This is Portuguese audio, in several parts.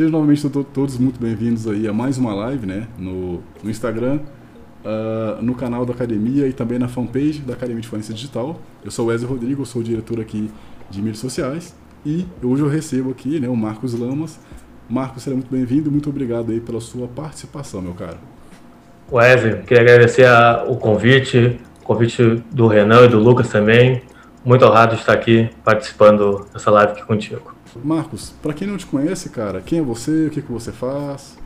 Sejam novamente todos muito bem-vindos aí a mais uma live, né? No, no Instagram, uh, no canal da Academia e também na fanpage da Academia de Forense Digital. Eu sou o Wesley Rodrigo, sou o diretor aqui de mídias sociais. E hoje eu recebo aqui né, o Marcos Lamas. Marcos, seja muito bem-vindo. Muito obrigado aí pela sua participação, meu caro. Wesley, queria agradecer a, o convite, o convite do Renan e do Lucas também. Muito honrado de estar aqui participando dessa live aqui contigo. Marcos, para quem não te conhece, cara, quem é você? O que, que você faz?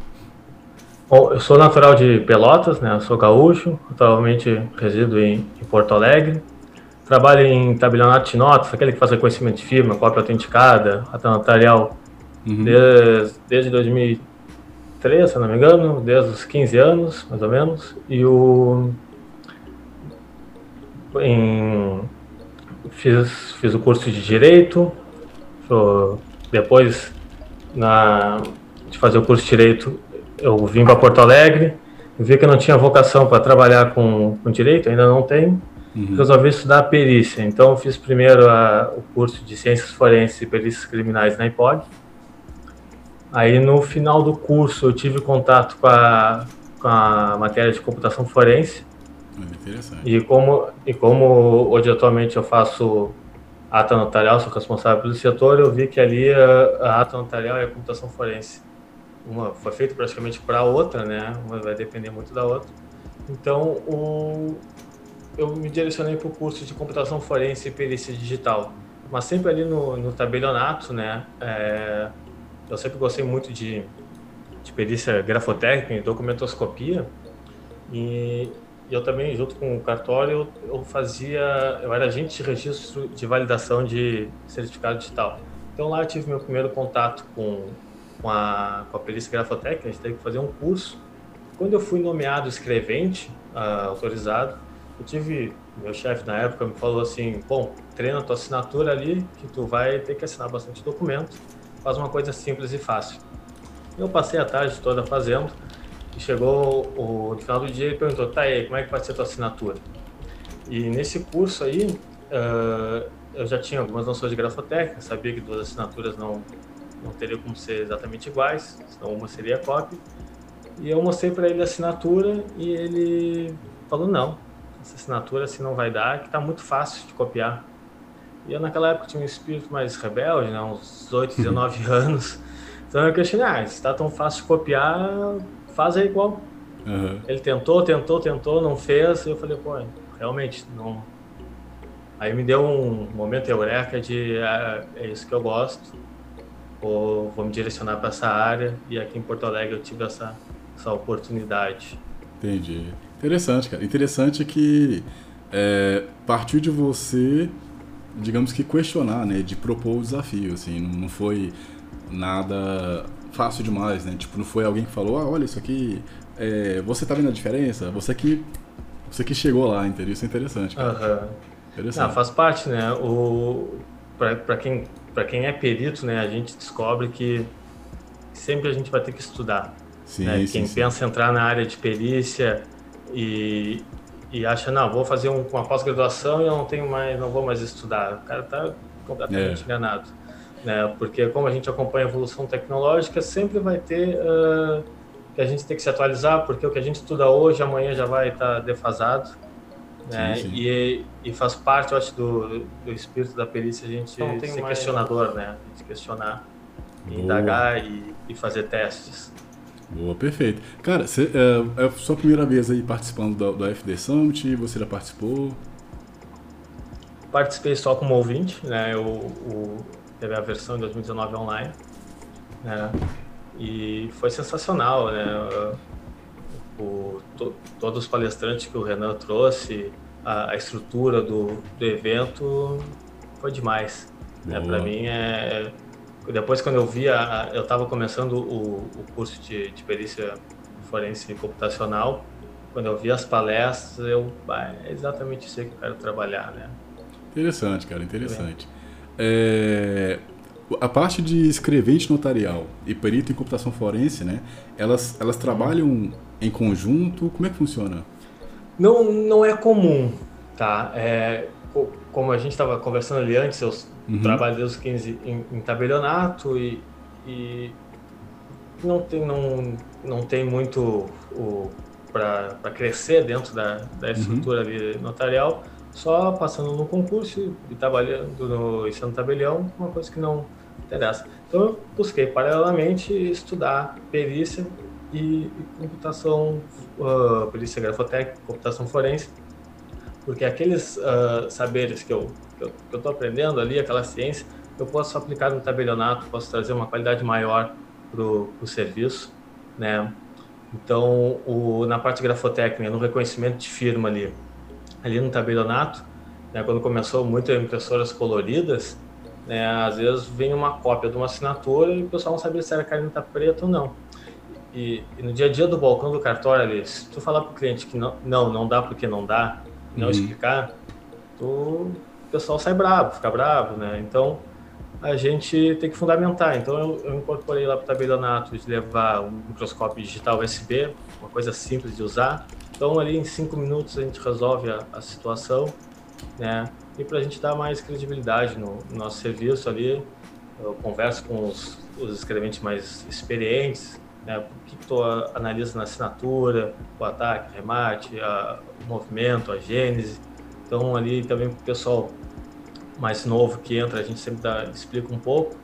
Bom, eu sou natural de Pelotas, né? Eu sou gaúcho, atualmente resido em, em Porto Alegre. Trabalho em tabelionato de notas, aquele que faz reconhecimento de firma, cópia autenticada, ata notarial, uhum. desde, desde 2003, se não me engano, desde os 15 anos, mais ou menos. E o... Em, fiz, fiz o curso de Direito, depois na, de fazer o curso de Direito, eu vim para Porto Alegre, vi que eu não tinha vocação para trabalhar com, com Direito, ainda não tenho, uhum. resolvi estudar perícia. Então, eu fiz primeiro a, o curso de Ciências Forenses e Perícias Criminais na IPOG. Aí, no final do curso, eu tive contato com a, com a matéria de computação forense. Interessante. E como, e como hoje atualmente eu faço ata notarial, sou responsável pelo setor, eu vi que ali a, a ata notarial e a computação forense uma foi feita praticamente para a outra, né? Uma vai depender muito da outra. Então, o, eu me direcionei para o curso de computação forense e perícia digital, mas sempre ali no, no tabelionato, né? É, eu sempre gostei muito de, de perícia grafotécnica e documentoscopia e eu também, junto com o cartório, eu fazia, eu era agente de registro de validação de certificado digital. Então lá eu tive meu primeiro contato com, com, a, com a perícia grafotécnica, a gente teve que fazer um curso. Quando eu fui nomeado escrevente, uh, autorizado, eu tive, meu chefe na época me falou assim, bom, treina tua assinatura ali, que tu vai ter que assinar bastante documento, faz uma coisa simples e fácil. Eu passei a tarde toda fazendo, e chegou o, no final do dia e perguntou, tá aí, como é que vai ser a tua assinatura? E nesse curso aí, uh, eu já tinha algumas noções de grafotécnica, sabia que duas assinaturas não, não teriam como ser exatamente iguais, senão uma seria cópia. E eu mostrei para ele a assinatura e ele falou, não, essa assinatura assim não vai dar, que está muito fácil de copiar. E eu naquela época tinha um espírito mais rebelde, né, uns 18, 19 anos. Então eu questionei, ah, se está tão fácil de copiar, faz aí igual. Uhum. Ele tentou, tentou, tentou, não fez. E eu falei, pô, realmente não. Aí me deu um momento eureka de ah, é isso que eu gosto. Vou, vou me direcionar para essa área. E aqui em Porto Alegre eu tive essa, essa oportunidade. Entendi. Interessante, cara. Interessante que é, partiu de você, digamos que questionar, né? De propor o desafio, assim. Não, não foi nada fácil demais, né? Tipo, não foi alguém que falou, ah, olha isso aqui, é, você tá vendo a diferença? Você que, você que chegou lá, entendeu? Isso é interessante, cara. Uhum. Interessante. Não, faz parte, né? O, para quem, pra quem é perito, né, a gente descobre que sempre a gente vai ter que estudar. Sim, né? sim, quem sim. pensa entrar na área de perícia e, e acha, não, vou fazer um, uma pós-graduação e eu não tenho mais, não vou mais estudar. O cara tá completamente é. enganado né? Porque como a gente acompanha a evolução tecnológica, sempre vai ter uh, que a gente tem que se atualizar, porque o que a gente estuda hoje, amanhã já vai estar defasado. Né? Sim, sim. E, e faz parte, eu acho, do, do espírito da perícia a gente ser mais... questionador, né? A gente questionar, Boa. indagar e, e fazer testes. Boa, perfeito. Cara, cê, é, é a sua primeira vez aí participando do, do FD Summit, você já participou? Participei só como ouvinte, né? Eu, o, teve a versão de 2019 online, né? E foi sensacional, né? O, to, todos os palestrantes que o Renan trouxe, a, a estrutura do, do evento foi demais. Né? Para mim é depois quando eu via, eu estava começando o, o curso de, de perícia forense computacional, quando eu vi as palestras, eu é exatamente isso que eu quero trabalhar, né? Interessante, cara, interessante. É, a parte de escrevente notarial e perito em computação forense, né? Elas, elas trabalham em conjunto? Como é que funciona? Não, não é comum, tá? É, como a gente estava conversando ali antes, eu uhum. trabalho desde os 15 em, em tabelionato e, e não tem, não, não tem muito para crescer dentro da, da uhum. estrutura uhum. notarial, só passando no concurso e trabalhando no, e sendo tabelião, uma coisa que não interessa. Então eu busquei paralelamente estudar perícia e, e computação, uh, perícia grafotécnica, computação forense, porque aqueles uh, saberes que eu que eu estou aprendendo ali, aquela ciência, eu posso aplicar no tabelionato, posso trazer uma qualidade maior para o serviço, né? Então, o, na parte grafotécnica, no reconhecimento de firma ali, ali no tabelionato, né, quando começou muito impressoras coloridas, né, às vezes vem uma cópia de uma assinatura e o pessoal não sabia se era caneta preta ou não. E, e, no dia a dia do balcão do cartório ali, se tu falar para o cliente que não, não, não dá porque não dá, não uhum. explicar, tu, o pessoal sai bravo, fica bravo, né? Então, a gente tem que fundamentar. Então, eu, eu incorporei lá para o tabelionato de levar um microscópio digital USB, uma coisa simples de usar. Então, ali em cinco minutos a gente resolve a, a situação, né? E para a gente dar mais credibilidade no, no, nosso serviço ali, eu converso com os, os escreventes mais experientes, né? O que tu analisa na assinatura, o ataque, remate, a, o movimento, a gênese. Então, ali também para o pessoal mais novo que entra, a gente sempre dá, explica um pouco.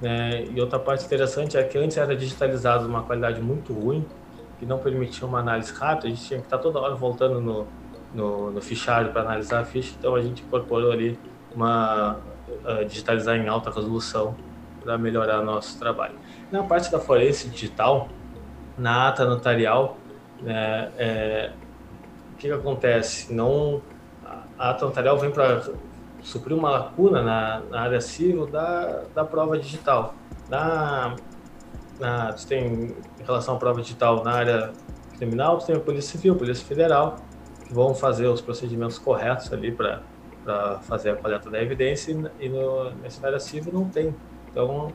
Né? E outra parte interessante é que antes era digitalizado uma qualidade muito ruim, que não permitia uma análise rápida, a gente tinha que estar toda hora voltando no, no, no fichário para analisar a ficha, então a gente incorporou ali uma uh, digitalizar em alta resolução para melhorar nosso trabalho. Na parte da forense digital, na ata notarial, né, é, o que, que acontece? Não, a ata notarial vem para suprir uma lacuna na, na área civil da, da prova digital. Na, na, tu tem, em relação à prova digital na área criminal, tu tem a Polícia Civil, Polícia Federal, que vão fazer os procedimentos corretos ali para fazer a coleta da evidência e, no, nessa área civil não tem. Então,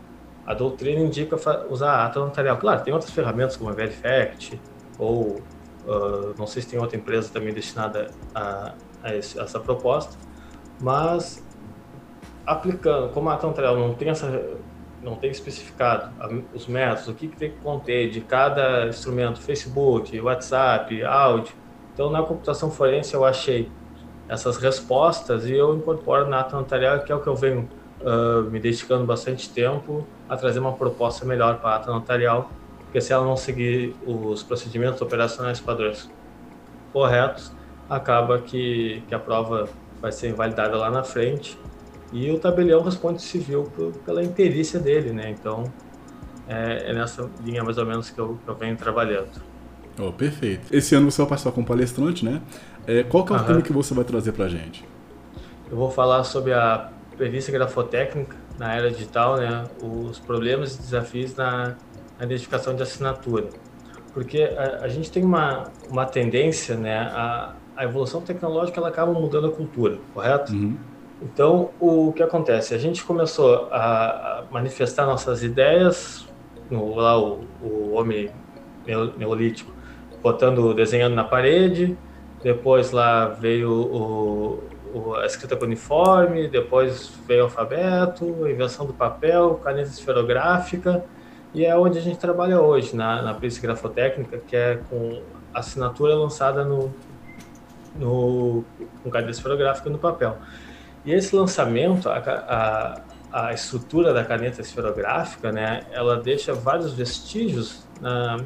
a doutrina indica usar ata notarial. Claro, tem outras ferramentas como a Verifact ou uh, não sei se tem outra empresa também destinada a, a, esse, a essa proposta, mas aplicando, como a Tantrel não tem essa não tem especificado os métodos, o que, que tem que conter de cada instrumento, Facebook, WhatsApp, áudio. Então, na computação forense, eu achei essas respostas e eu incorporo na ata notarial, que é o que eu venho uh, me dedicando bastante tempo a trazer uma proposta melhor para a ata notarial, porque se ela não seguir os procedimentos operacionais padrões corretos, acaba que, que a prova vai ser invalidada lá na frente. E o tabelião responde civil por, pela imperícia dele, né? Então, é, é, nessa linha mais ou menos que eu, que eu venho trabalhando. Oh, perfeito. Esse ano você vai participar como palestrante, né? É, qual que é o Aham. tema que você vai trazer para a gente? Eu vou falar sobre a perícia grafotécnica na era digital, né? Os problemas e desafios na, na identificação de assinatura. Porque a, a gente tem uma, uma tendência, né, a, a evolução tecnológica ela acaba mudando a cultura, correto? Uhum. Então, o que acontece? A gente começou a manifestar nossas ideias, no, lá o, o homem neolítico, botando, desenhando na parede, depois lá veio o, o, a escrita cuneiforme, depois veio o alfabeto, a invenção do papel, caneta esferográfica, e é onde a gente trabalha hoje, na, na perícia grafotécnica, que é com assinatura lançada no, no, com caneta esferográfica no papel. E esse lançamento, a, a, a, estrutura da caneta esferográfica, né, ela deixa vários vestígios, na,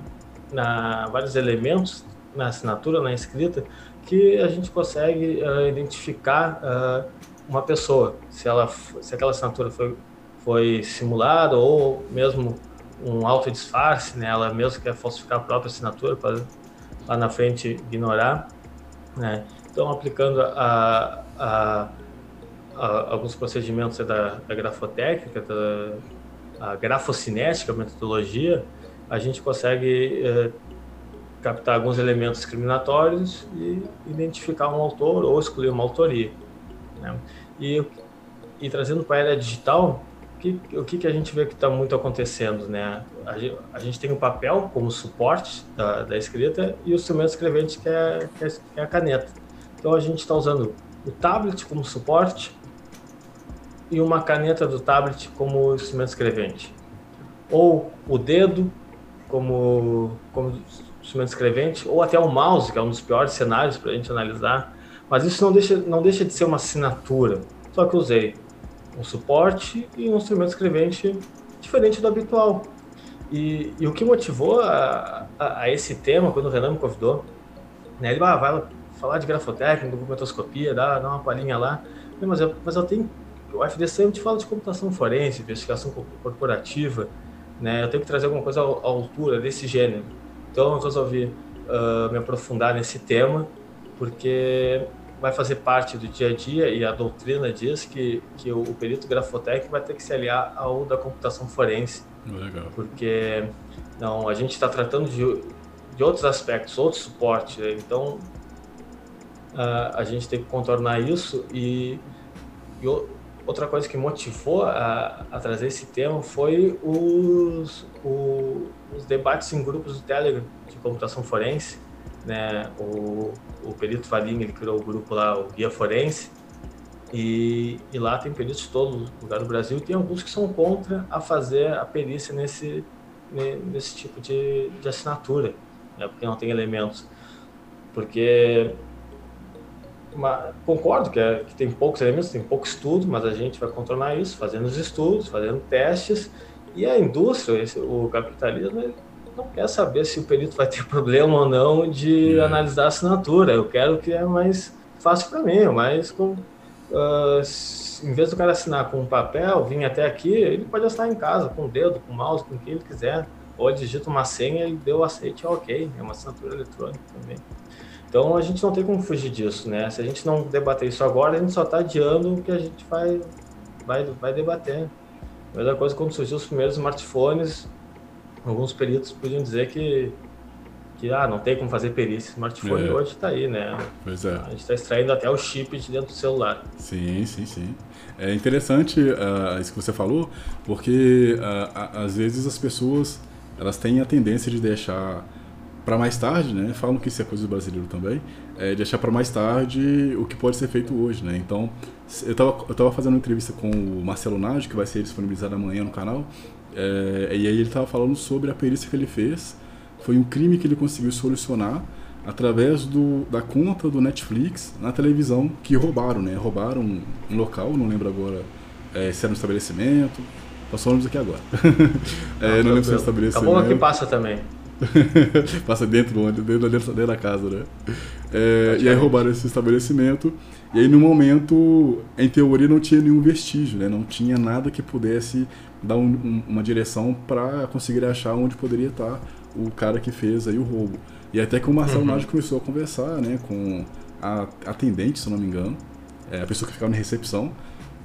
na, vários elementos na assinatura, na escrita, que a gente consegue uh, identificar uh, uma pessoa, se, ela, se aquela assinatura foi, foi simulada ou mesmo um autodisfarce, né, ela mesmo quer falsificar a própria assinatura para lá na frente ignorar. Né? Então, aplicando a, a, a, alguns procedimentos da, da grafotécnica, da grafocinética, metodologia, a gente consegue eh, captar alguns elementos discriminatórios e identificar um autor ou escolher uma autoria. Né? E, e trazendo para a era digital, que, o que, a gente vê que está muito acontecendo, né? A gente, a gente, tem o papel como suporte da, da escrita e o instrumento escrevente que é, que é, que é a caneta. Então a gente está usando o tablet como suporte e uma caneta do tablet como instrumento escrevente. Ou o dedo como, como instrumento escrevente, ou até o mouse, que é um dos piores cenários para a gente analisar. Mas isso não deixa, não deixa de ser uma assinatura. Só que eu usei um suporte e um instrumento escrevente diferente do habitual. E, e o que motivou a, a, a, esse tema, quando o Renan me convidou, né, ele ah, vai falar de grafotécnica, documentoscopia, dá, dá uma palhinha lá. Mas eu, mas eu tenho. O FDC te fala de computação forense, investigação corporativa, né? Eu tenho que trazer alguma coisa à, altura desse gênero. Então eu resolvi uh, me aprofundar nesse tema, porque vai fazer parte do dia a dia e a doutrina diz que, que o, o perito grafotécnico vai ter que se aliar ao da computação forense. Legal. Porque não, a gente está tratando de, de outros aspectos, outro suporte. Né? Então uh, a gente tem que contornar isso e, e outra coisa que motivou a, a trazer esse tema foi os, o, os debates em grupos do Telegram de computação forense. Né? O, o perito Valim ele criou o grupo lá, o Guia Forense, e, e, lá tem peritos de todo lugar do Brasil tem alguns que são contra a fazer a perícia nesse, nesse tipo de, de assinatura, né? porque não tem elementos. Porque uma, concordo que, é, que, tem poucos elementos, tem pouco estudo, mas a gente vai contornar isso fazendo os estudos, fazendo testes. E a indústria, esse, o capitalismo, não quer saber se o perito vai ter problema ou não de é. analisar a assinatura. Eu quero que é mais fácil para mim, mais com, uh, em vez do cara assinar com um papel, vir até aqui, ele pode assinar em casa, com o dedo, com o mouse, com o que ele quiser. Ou digita uma senha e deu aceite, ok, é uma assinatura eletrônica também. Então a gente não tem como fugir disso, né? Se a gente não debater isso agora, a gente só está adiando o que a gente vai, vai, vai debater. A mesma coisa quando surgiu os primeiros smartphones, alguns peritos podiam dizer que, que ah, não tem como fazer perícia. Smartphone é. hoje está aí, né? Pois é. A gente está extraindo até o chip de dentro do celular. Sim, sim, sim. É interessante uh, isso que você falou, porque uh, às vezes as pessoas elas têm a tendência de deixar para mais tarde, né? Falam que isso é coisa do brasileiro também, é deixar para mais tarde o que pode ser feito hoje, né? Então, eu tava, eu tava fazendo uma entrevista com o Marcelo Nádio, que vai ser disponibilizada amanhã no canal, é, e aí ele tava falando sobre a perícia que ele fez. Foi um crime que ele conseguiu solucionar através do, da conta do Netflix na televisão que roubaram, né? Roubaram um, um local, não lembro agora é, se era um estabelecimento. Nós falamos aqui agora. é, não, não lembro se era um estabelecimento. Acabou que passa também. Passa dentro do dentro, dentro, dentro da casa, né? É, e aí roubaram esse estabelecimento. E aí, no momento, em teoria, não tinha nenhum vestígio, né? Não tinha nada que pudesse dar um, um, uma direção para conseguir achar onde poderia estar o cara que fez aí o roubo. E até que o Marcelo uhum. começou a conversar, né? Com a atendente, se não me engano, é, a pessoa que ficava na recepção.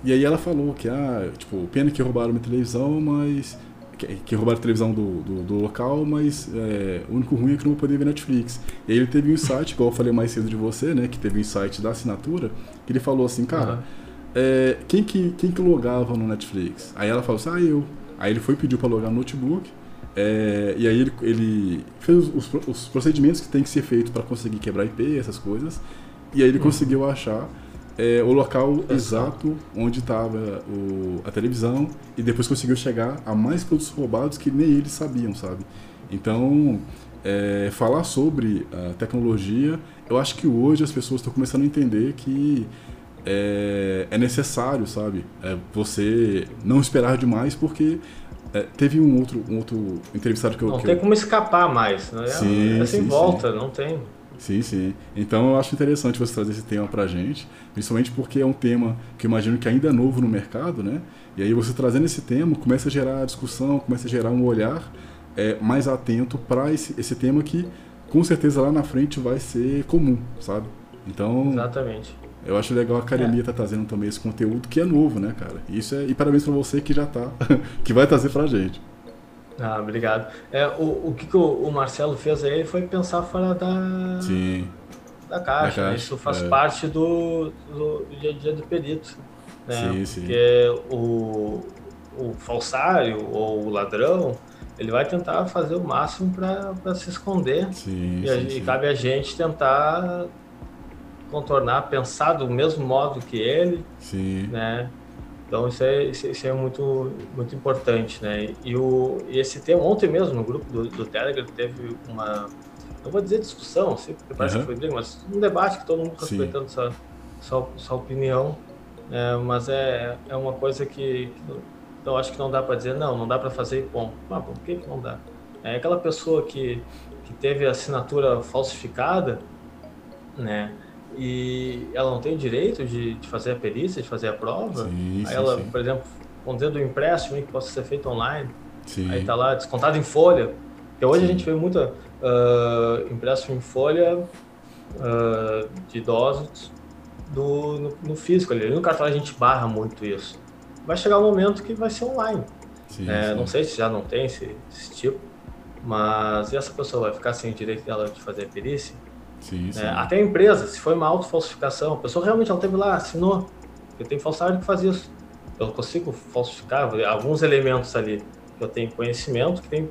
E aí ela falou que, ah, tipo, pena que roubaram minha televisão, mas que, que roubaram a televisão do, do, do local, mas é, o único ruim é que não vou poder ver Netflix. E aí ele teve um insight, igual eu falei mais cedo de você, né? Que teve um insight da assinatura, que ele falou assim, cara, uhum. é, quem, que, quem que logava no Netflix? Aí ela falou assim, ah, eu. Aí ele foi e pediu para logar no notebook. É, e aí ele, ele fez os, os, procedimentos que tem que ser feito para conseguir quebrar IP, essas coisas. E aí ele uhum. conseguiu achar é, o local exato onde estava a televisão e depois conseguiu chegar a mais produtos roubados que nem eles sabiam, sabe? Então, é, falar sobre a tecnologia, eu acho que hoje as pessoas estão começando a entender que é, é necessário, sabe? É, você não esperar demais porque é, teve um outro, um outro entrevistado que eu. Não que tem eu... como escapar mais, né? Sim, é sem volta, sim. não tem. Sim, sim. Então eu acho interessante você trazer esse tema pra gente, principalmente porque é um tema que eu imagino que ainda é novo no mercado, né? E aí você trazendo esse tema começa a gerar discussão, começa a gerar um olhar é, mais atento para esse, esse tema que com certeza lá na frente vai ser comum, sabe? Então. Exatamente. Eu acho legal a academia estar é. tá trazendo também esse conteúdo que é novo, né, cara? Isso é, e parabéns para você que já tá, que vai trazer pra gente. Ah, obrigado. É, o, o que, que o, o, Marcelo fez aí foi pensar fora da, Sim. da caixa. Da caixa né? Isso faz é. parte do, do, do, dia a dia do perito. Né? Sim, sim. Porque o, o falsário ou o ladrão, ele vai tentar fazer o máximo para se esconder. Sim, e, sim, e cabe a gente tentar contornar, pensar do mesmo modo que ele, sim. né? Então isso é, isso é muito, muito importante, né? E, o, e esse tema, ontem mesmo, no grupo do, do Telegram, teve uma, não vou dizer discussão, assim, porque parece uhum. que foi briga, mas um debate que todo mundo respeitando sua, sua, sua opinião, é, mas é, é uma coisa que, que eu acho que não dá para dizer, não, não dá para fazer bom. Ah, por que, que não dá? É aquela pessoa que, que teve a assinatura falsificada, né? E ela não tem o direito de, de fazer a perícia, de fazer a prova. Sim, Aí ela, sim. por exemplo, vamos dizer do empréstimo que possa ser feito online. Sim. Aí tá lá descontado em folha. Porque hoje a gente vê muita uh, empréstimo em folha uh, de idosos do, no, no, físico ali. No cartão a gente barra muito isso. Vai chegar um momento que vai ser online. É, não sei se já não tem esse, esse tipo, mas essa pessoa vai ficar sem o direito dela de fazer a perícia? Sim, sim. É, até a empresa, se foi uma auto-falsificação, a pessoa realmente ela teve lá, assinou. Eu tenho falsário que faz isso. Eu consigo falsificar alguns elementos ali que eu tenho conhecimento, que tem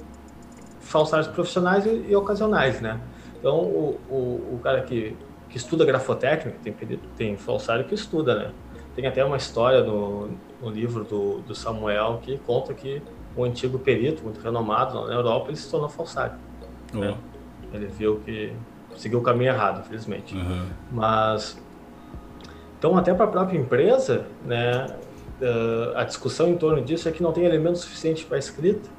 falsários profissionais e, e ocasionais, né? Então, o, o, o, cara que, que estuda grafotécnica, tem, tem falsário que estuda, né? Tem até uma história no, no livro do, do Samuel que conta que um antigo perito, muito renomado na Europa, ele se tornou falsário. Oh. Né? Ele viu que seguiu o caminho errado, infelizmente. Uhum. Mas então até para a própria empresa, né, a discussão em torno disso é que não tem elemento suficiente para escrita,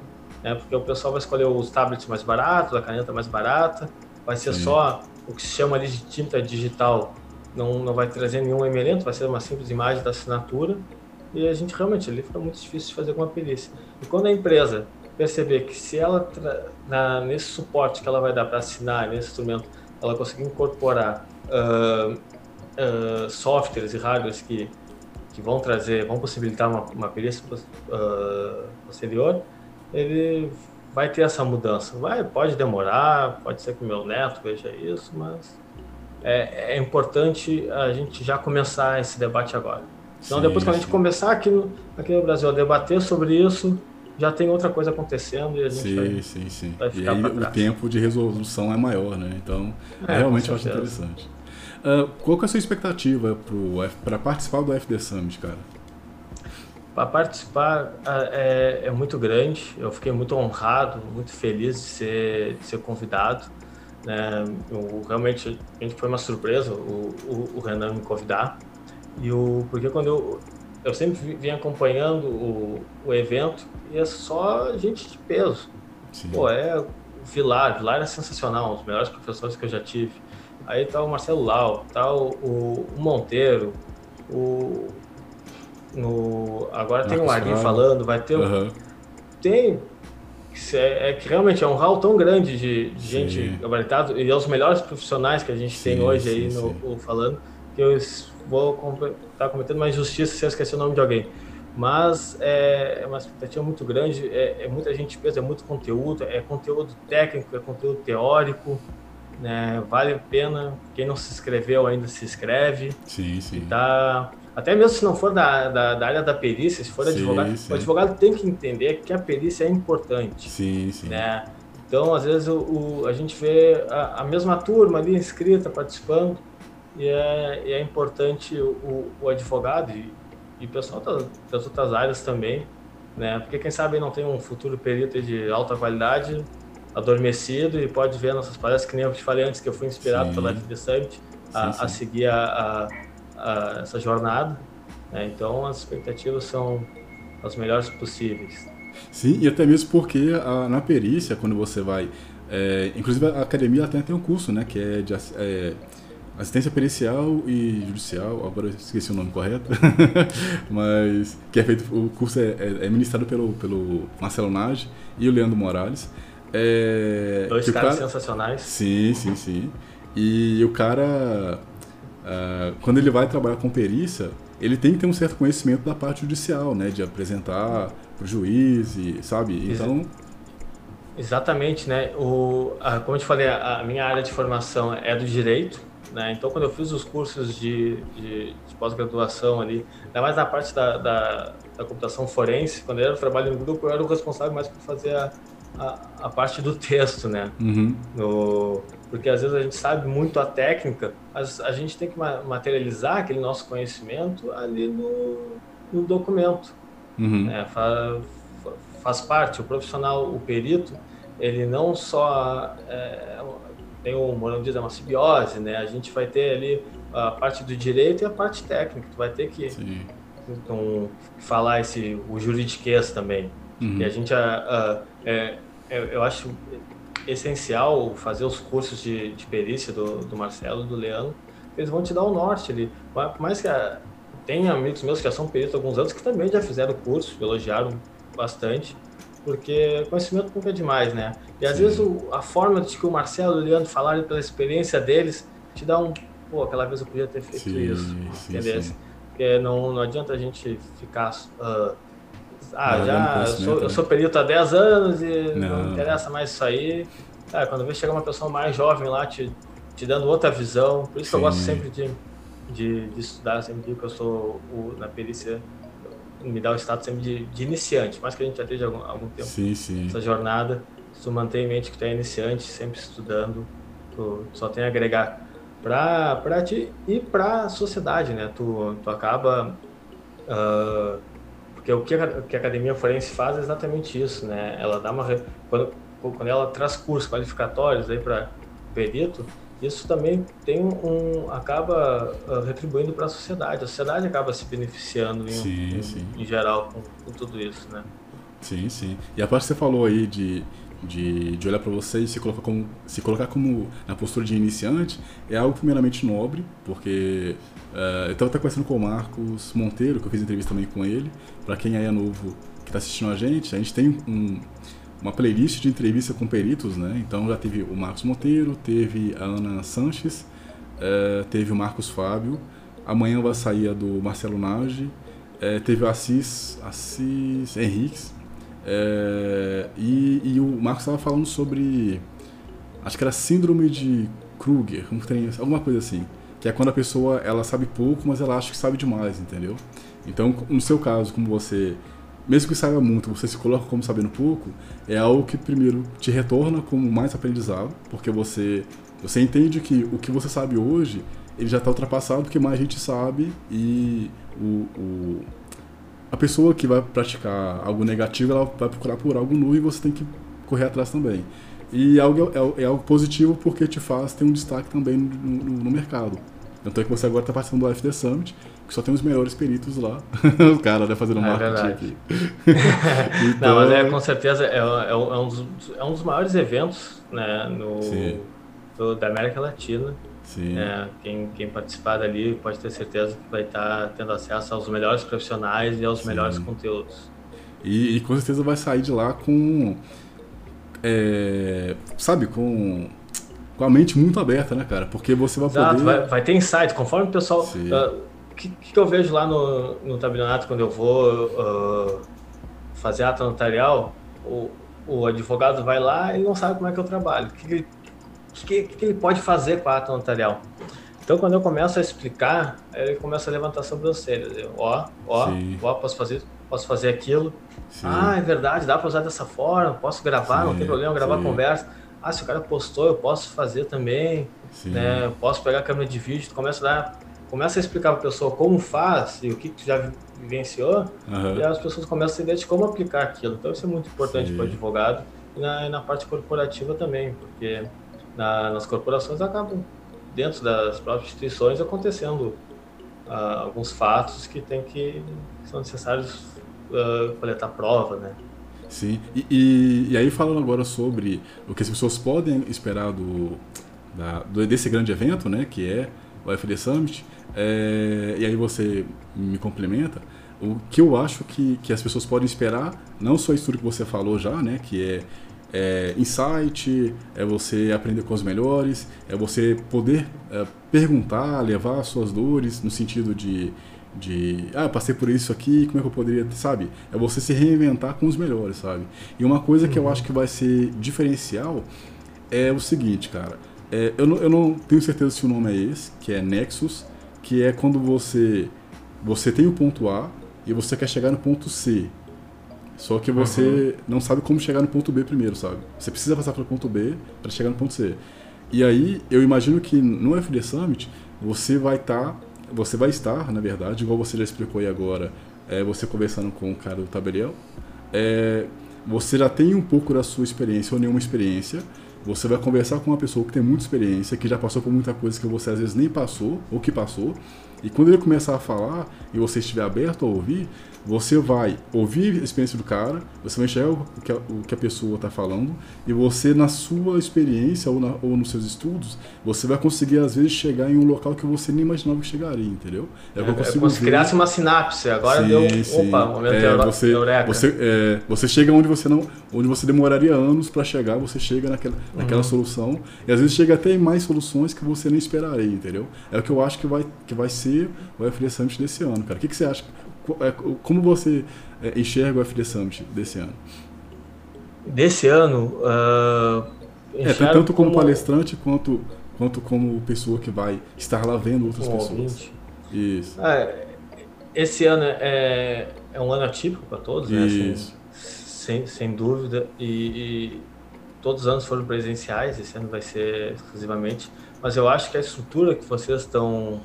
né, porque o pessoal vai escolher os tablets mais baratos, a caneta mais barata, vai ser Sim. só o que se chama ali de tinta digital, não, não vai trazer nenhum elemento, vai ser uma simples imagem da assinatura e a gente realmente ali fica muito difícil de fazer com a perícia. E quando a empresa perceber que se ela na, nesse suporte que ela vai dar para assinar nesse instrumento ela conseguir incorporar uh, uh, softwares e hardwares que, que vão trazer, vão possibilitar uma, uma perícia uh, posterior, ele vai ter essa mudança. Vai, pode demorar, pode ser que meu neto veja isso, mas é, é importante a gente já começar esse debate agora. Então, depois que a gente começar aqui no, aqui no Brasil a debater sobre isso, já tem outra coisa acontecendo e a gente sim, vai, sim, sim. vai ficar E aí o tempo de resolução é maior, né? Então, é, realmente eu acho interessante. Uh, qual que é a sua expectativa para participar do FD Summit, cara? Para participar é, é, muito grande. Eu fiquei muito honrado, muito feliz de ser, de ser convidado. Né? Eu, realmente, a gente foi uma surpresa o, o, o Renan me convidar. E o, porque quando eu, eu sempre vim acompanhando o, o evento e é só gente de peso. Sim. Pô, é Vilar, Vilar é sensacional, um dos melhores professores que eu já tive. Aí tá o Marcelo Lau, tá o, o, o Monteiro, o no, agora Marcos tem o Arlin falando, vai ter uhum. tem é, é, que realmente é um hall tão grande de, de gente gabaritada e é os melhores profissionais que a gente sim, tem hoje sim, aí no, no, falando que eu vou estar tá cometendo uma injustiça se eu esquecer o nome de alguém. Mas é, é uma expectativa muito grande, é, é, muita gente pensa, é muito conteúdo, é conteúdo técnico, é conteúdo teórico, né? vale a pena. Quem não se inscreveu ainda se inscreve. Sim, sim. Tá, até mesmo se não for da, da, da área da perícia, se for sim, advogado, sim. o advogado tem que entender que a perícia é importante. Sim, sim. Né? Então, às vezes, o, o a gente vê a, a mesma turma ali inscrita, participando, e é, e é importante o, o advogado e, e o pessoal das, das outras áreas também, né? Porque quem sabe não tem um futuro perito de alta qualidade adormecido e pode ver nossas palestras, que nem eu te falei antes, que eu fui inspirado sim. pela FD Summit a, sim, sim. a seguir a, a, a, essa jornada. Né? Então, as expectativas são as melhores possíveis. Sim, e até mesmo porque a, na perícia, quando você vai... É, inclusive, a academia tem até um curso, né? Que é de... É, assistência pericial e judicial, agora eu esqueci o nome correto, mas que é feito, o curso é, é, é ministrado pelo, pelo Marcelo Nage e o Leandro Morales. É, Dois caras cara, sensacionais. Sim, sim, sim. E o cara, uh, quando ele vai trabalhar com perícia, ele tem que ter um certo conhecimento da parte judicial, né, de apresentar para o juiz, e, sabe? Então Exatamente, né? O, a, como eu te falei, a, a, minha área de formação é do direito, né? Então, quando eu fiz os cursos de, de, de pós-graduação ali, ainda mais na parte da, da, da, computação forense, quando eu era trabalho no grupo, eu era o responsável mais por fazer a, a, a parte do texto, né? Uhum. No, porque às vezes a gente sabe muito a técnica, mas a gente tem que materializar aquele nosso conhecimento ali no, no documento. Uhum. Né? Faz, faz parte, o profissional, o perito, ele não só é, tem o Morão diz, é uma simbiose, né? A gente vai ter ali a parte do direito e a parte técnica. Tu vai ter que então, falar esse o juridiquês também. Uhum. E a gente a, a, é, é, eu acho essencial fazer os cursos de, de perícia do, do Marcelo, do Leandro, eles vão te dar o norte ali. Por mais que a, tem amigos meus que já são peritos há alguns anos que também já fizeram curso, elogiaram bastante, porque conhecimento nunca é demais, né? E às Sim. vezes o, a forma de que o Marcelo e o Leandro falaram pela experiência deles te dá um, pô, aquela vez eu podia ter feito sim, isso, sim, entendeu? Sim. Porque não, não adianta a gente ficar uh, ah, não, já, eu sou, eu né? sou perito há 10 anos e não, não interessa mais isso aí. Cara, quando vê chegar uma pessoa mais jovem lá te, te dando outra visão, por isso que eu gosto sempre de, de, de, estudar, sempre digo que eu sou o, na perícia, me dá o status sempre de, de iniciante, mais que a gente já esteja algum, algum tempo sim, sim. essa jornada, se tu mantém em mente que tu é iniciante, sempre estudando, tu só tem a agregar para ti e para a sociedade, né? Tu, tu acaba uh, porque o que a, que a academia forense faz é exatamente isso, né? Ela dá uma quando, quando ela traz cursos qualificatórios aí para perito, isso também tem um acaba uh, retribuindo para a sociedade. A sociedade acaba se beneficiando em, sim, em, sim. em geral com, com, tudo isso, né? Sim, sim. E a parte que você falou aí de, de, de olhar para você e se colocar como se colocar como na postura de iniciante é algo primeiramente nobre, porque Uh, eu estava até conversando com o Marcos Monteiro, que eu fiz entrevista também com ele. Para quem aí é novo que está assistindo a gente, a gente tem um, uma playlist de entrevista com peritos, né? Então já teve o Marcos Monteiro, teve a Ana Sanches, uh, teve o Marcos Fábio. Amanhã vai sair a do Marcelo Nage, uh, teve o Assis, Assis Henriques. E, e, o Marcos estava falando sobre. Acho que era Síndrome de Kruger, alguma coisa assim que é quando a pessoa ela sabe pouco, mas ela acha que sabe demais, entendeu? Então, no seu caso, como você, mesmo que saiba muito, você se coloca como sabendo pouco, é algo que primeiro te retorna como mais aprendizado, porque você você entende que o que você sabe hoje ele já está ultrapassado porque mais gente sabe e o, o, a pessoa que vai praticar algo negativo ela vai procurar por algo novo e você tem que correr atrás também. E algo, é, é, algo positivo porque te faz ter um destaque também no, no, no mercado. Tanto é que você agora está participando do AFD Summit, que só tem os melhores peritos lá. o cara, né, fazendo é marketing aqui. então... Não, mas é, com certeza é, é, é, um dos, é um dos maiores eventos né, no, do, da América Latina. Sim. É, quem, quem participar dali pode ter certeza que vai estar tá tendo acesso aos melhores profissionais e aos Sim. melhores conteúdos. E, e, com certeza vai sair de lá com é, sabe, com, com a mente muito aberta, né, cara? Porque você vai Exato, poder... Vai, vai ter insight, conforme o pessoal... Uh, que, que eu vejo lá no, no tabelionato quando eu vou uh, fazer ato notarial, o, o advogado vai lá e não sabe como é que eu trabalho. O que, que, que ele pode fazer com a ata notarial? Então, quando eu começo a explicar, ele começa a levantar a sobrancelha. Ó, ó, ó, posso fazer, posso fazer aquilo. Sim. Ah, é verdade, dá para usar dessa forma, posso gravar, sim, não tem problema, gravar sim. conversa. Ah, se o cara postou, eu posso fazer também. Né? Eu posso pegar a câmera de vídeo, começa a dar, começa a explicar para a pessoa como faz e o que tu já vivenciou, uhum. e as pessoas começam a ter ideia de como aplicar aquilo. Então isso é muito importante para o advogado e na, e na, parte corporativa também, porque na, nas corporações acabam dentro das próprias instituições acontecendo uh, alguns fatos que tem que, que são necessários uh, coletar prova, né? Sim, e, e, e, aí falando agora sobre o que as pessoas podem esperar do, da, do desse grande evento, né, que é o FD Summit, é, e aí você me complementa, o que eu acho que, que as pessoas podem esperar, não só isso tudo que você falou já, né, que é, é insight, é você aprender com os melhores, é você poder é, perguntar, levar as suas dores, no sentido de de ah, eu passei por isso aqui, como é que eu poderia, sabe? É você se reinventar com os melhores, sabe? E uma coisa que eu uhum. acho que vai ser diferencial é o seguinte, cara. É, eu, não, eu não tenho certeza se o nome é esse, que é Nexus, que é quando você você tem o ponto A e você quer chegar no ponto C. Só que você uhum. não sabe como chegar no ponto B primeiro, sabe? Você precisa passar pelo ponto B para chegar no ponto C. E aí, eu imagino que no FD Summit, você vai estar tá você vai estar, na verdade, igual você já explicou aí agora, é, você conversando com o cara do Taberiel, é, você já tem um pouco da sua experiência ou nenhuma experiência, você vai conversar com uma pessoa que tem muita experiência, que já passou por muita coisa que você às vezes nem passou ou que passou, e quando ele começar a falar e você estiver aberto a ouvir, você vai ouvir a experiência do cara, você vai enxergar o que a, o que a pessoa está falando, e você, na sua experiência ou, na, ou, nos seus estudos, você vai conseguir, às vezes, chegar em um local que você nem imaginava que chegaria, entendeu? É, é, é como se criasse uma sinapse, agora sim, deu. Sim. Opa, momento é, você, você, é, você chega onde você não. onde você demoraria anos para chegar, você chega naquela, naquela uhum. solução, e às vezes chega até em mais soluções que você nem esperaria, entendeu? É o que eu acho que vai, que vai ser o FD Summit desse ano, cara. O que, que você acha? É, como você é, enxerga o FD Summit desse ano? Desse ano, uh, é, tanto como, como, palestrante quanto, quanto como pessoa que vai estar lá vendo outras pessoas. Ouvinte. Isso. É, esse ano é, é um ano atípico para todos, né? Assim, sem, sem dúvida. E, e, todos os anos foram presenciais, esse ano vai ser exclusivamente mas eu acho que a estrutura que vocês estão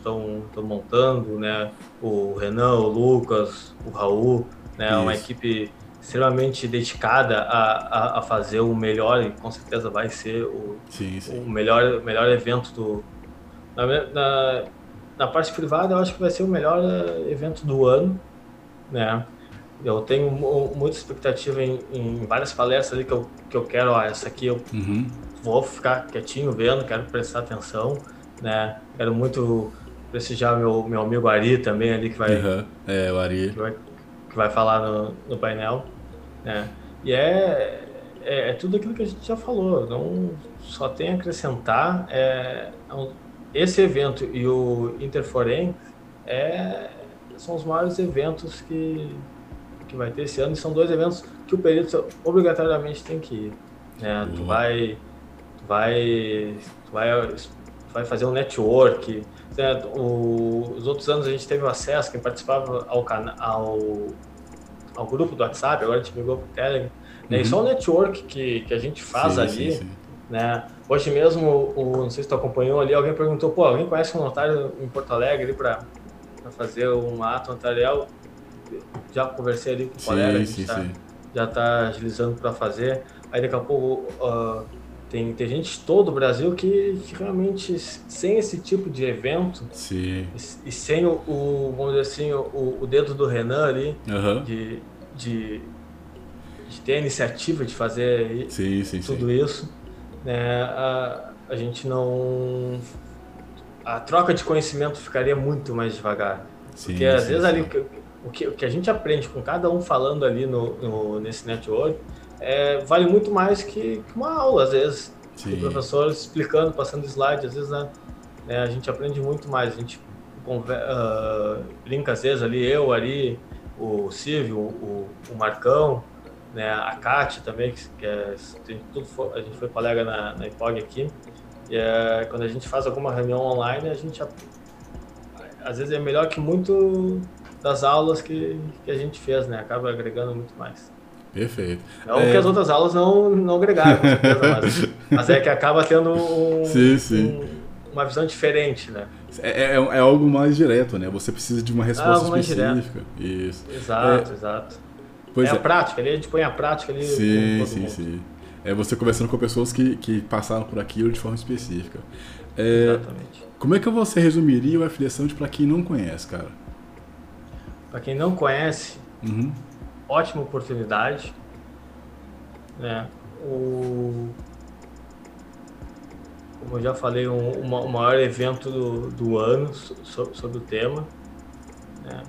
montando, né, o Renan, o Lucas, o Raul, né, é uma equipe extremamente dedicada a, a, a, fazer o melhor e com certeza vai ser o, sim, sim. o melhor, melhor evento do. Na, na, na, parte privada, eu acho que vai ser o melhor eh, evento do ano, né? Eu tenho muita expectativa em, em várias palestras ali que eu, que eu quero, ó, essa aqui eu uhum vou ficar quietinho vendo, quero prestar atenção, né? Quero muito prestigiar meu, meu amigo Ari também ali que vai, uhum. é, o Ari. Que vai, que vai falar no, no painel, né? E é, é, é, tudo aquilo que a gente já falou, não só tem a acrescentar. É, é esse evento e o Interforem é, são os maiores eventos que, que vai ter esse ano e são dois eventos que o perito obrigatoriamente tem que ir. Né? Tu vai vai, vai, vai fazer um network. Né? O, os outros anos a gente teve acesso, quem participava ao, ao, ao grupo do WhatsApp, agora a gente migrou para o Telegram. Né? Uhum. Isso é um network que, que a gente faz sim, ali. Sim, sim. Né? Hoje mesmo, o, não sei se tu acompanhou ali, alguém perguntou, pô, alguém conhece um notário em Porto Alegre para fazer um ato notarial? Já conversei ali com o colega, a gente tá, já está agilizando para fazer. Aí daqui a pouco uh, tem, tem gente todo o Brasil que, que, realmente, sem esse tipo de evento, Sim. E, e sem o, o, vamos dizer assim, o, o dedo do Renan ali, uhum. de, de, de, ter a iniciativa de fazer sim, sim, tudo isso, né, a, a gente não. A troca de conhecimento ficaria muito mais devagar. Sim, porque às vezes ali o que, o que a gente aprende com cada um falando ali no, no nesse network é, vale muito mais que, que, uma aula, às vezes. Sim. O professor explicando, passando slide, às vezes né, né, a gente aprende muito mais. A gente uh, brinca, às vezes, ali, eu, ali, o Silvio, o, o Marcão, né, a Kátia também, que, que é, foi, a gente foi colega na, na IPOG aqui. E é, quando a gente faz alguma reunião online, a gente às vezes é melhor que muito das aulas que, que a gente fez, né? Acaba agregando muito mais. Perfeito. Não é... que as outras aulas não, não agregaram, com certeza, mas, mas, é que acaba tendo um, sim, sim. Um, uma visão diferente, né? É, é, é, algo mais direto, né? Você precisa de uma resposta é específica. Isso. Exato, é, exato. Pois é, a é. prática, ali a gente põe a prática ali. Sim, sim, mundo. sim. É você conversando com pessoas que, que passaram por aquilo de forma específica. É, Exatamente. Como é que você resumiria o FD Summit para quem não conhece, cara? Para quem não conhece, uhum ótima oportunidade. Né? O, como eu já falei, um, o maior evento do, do ano sobre, sobre o tema. Né?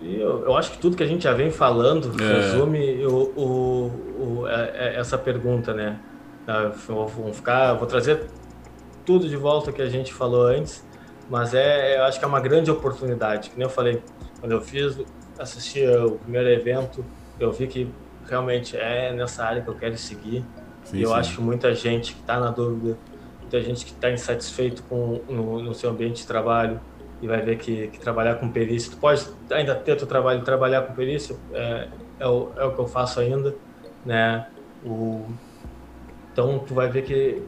E eu, eu, acho que tudo que a gente já vem falando é. resume o, o, o, é, é essa pergunta, né? Tá, vou, ficar, vou trazer tudo de volta que a gente falou antes, mas é, eu acho que é uma grande oportunidade. Que nem eu falei, quando eu fiz assisti o primeiro evento, eu vi que realmente é nessa área que eu quero seguir. Sim, e eu sim. acho que muita gente que está na dúvida, muita gente que está insatisfeito com no, no, seu ambiente de trabalho e vai ver que, que, trabalhar com perícia, tu pode ainda ter teu trabalho, trabalhar com perícia, é, é, o, é o que eu faço ainda, né? O, então tu vai ver que,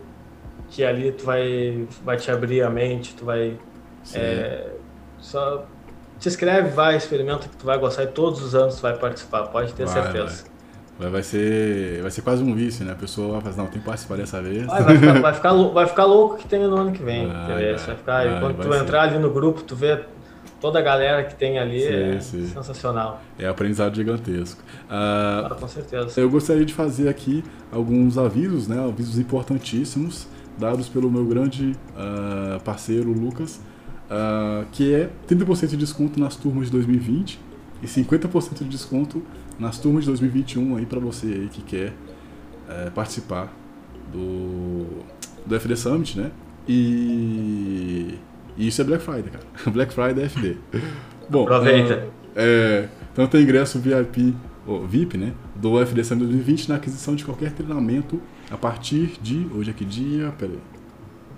que ali tu vai, vai te abrir a mente, tu vai é, só te inscreve, vai, experimenta que tu vai gostar e todos os anos tu vai participar, pode ter vai, certeza. Vai. vai. ser, vai ser quase um vício, né? A pessoa vai fazer, não, tem que participar dessa vez. Vai, vai, ficar, vai, ficar, vai ficar louco que tem no ano que vem. Vai, vai, ficar, quando tu ser. entrar ali no grupo, tu vê toda a galera que tem ali, sim, é sim. sensacional. É aprendizado gigantesco. Ah, ah, com certeza. Eu gostaria de fazer aqui alguns avisos, né? Avisos importantíssimos, dados pelo meu grande uh, parceiro Lucas uh, que é 30% de desconto nas turmas de 2020 e 50% de desconto nas turmas de 2021 aí para você aí que quer uh, participar do, do FD Summit, né? E, e, isso é Black Friday, cara. Black Friday é FD. Bom, Aproveita. Uh, é, então tem ingresso VIP, ou VIP, né? Do FD Summit 2020 na aquisição de qualquer treinamento a partir de. Hoje é que dia? Pera aí.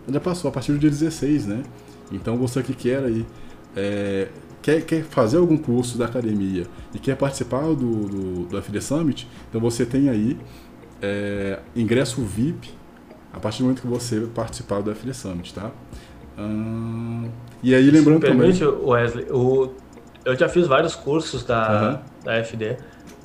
Já passou, a partir do dia 16, né? Então você que quer aí, é, quer, quer fazer algum curso da academia e quer participar do, do, do FD Summit, então você tem aí é, ingresso VIP a partir do momento que você participar do FD Summit, tá? Hum, e aí lembrando Se permite, também... Wesley, o, eu já fiz vários cursos da, uhum. da FD.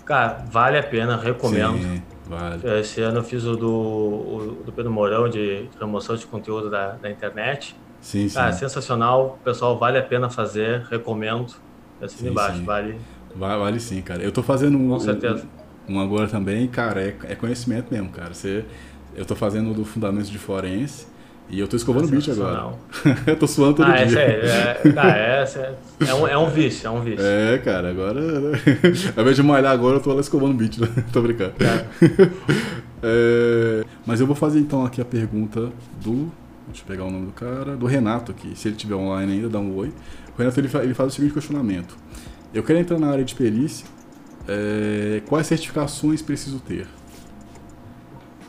Cara, vale a pena, recomendo. Sim, vale. Esse ano eu fiz o do, o, do Pedro Mourão de promoção de conteúdo da, da internet. Sim, sim. Ah, sensacional. Pessoal, vale a pena fazer, recomendo. Assim sim, embaixo, sim. vale. vale. Sim, cara. Eu tô fazendo um, Com certeza. Um, um agora também, cara, é, é conhecimento mesmo, cara. Você, eu tô fazendo do Fundamentos de Forense. E eu tô escovando o bicho agora. eu tô suando todo ah, dia. É, é, ah, essa é, é, um, é um vício, é um vício. É, cara, agora. Ao invés de malhar agora, eu tô lá escovando bicho, né? tô brincando. É. é, mas eu vou fazer então aqui a pergunta do Deixa eu pegar o nome do cara. Do Renato aqui. Se ele estiver online ainda, dá um oi. O Renato ele, ele faz o seguinte questionamento. Eu quero entrar na área de perícia. É, quais certificações preciso ter?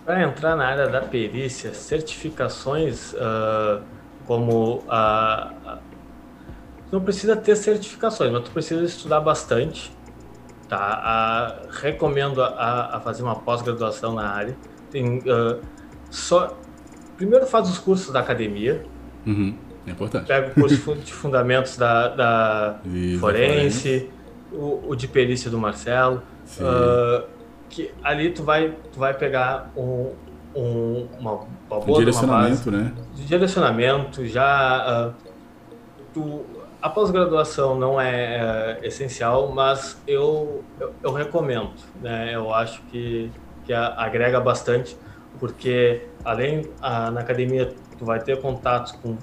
Para entrar na área da perícia, certificações uh, como a, não precisa ter certificações, mas tu precisa estudar bastante. Tá? A, recomendo a, a, fazer uma pós-graduação na área. Tem uh, só primeiro faz os cursos da academia. Uhum. É importante. Pega o curso de fundamentos da, da forense, forense. O, o, de perícia do Marcelo. Uh, que ali tu vai, tu vai pegar um, um, uma, uma boa direcionamento, uma base, né? De direcionamento, já uh, tu, a pós-graduação não é, é, essencial, mas eu, eu, eu, recomendo, né? Eu acho que, que agrega bastante, porque além a, na academia tu vai ter contatos com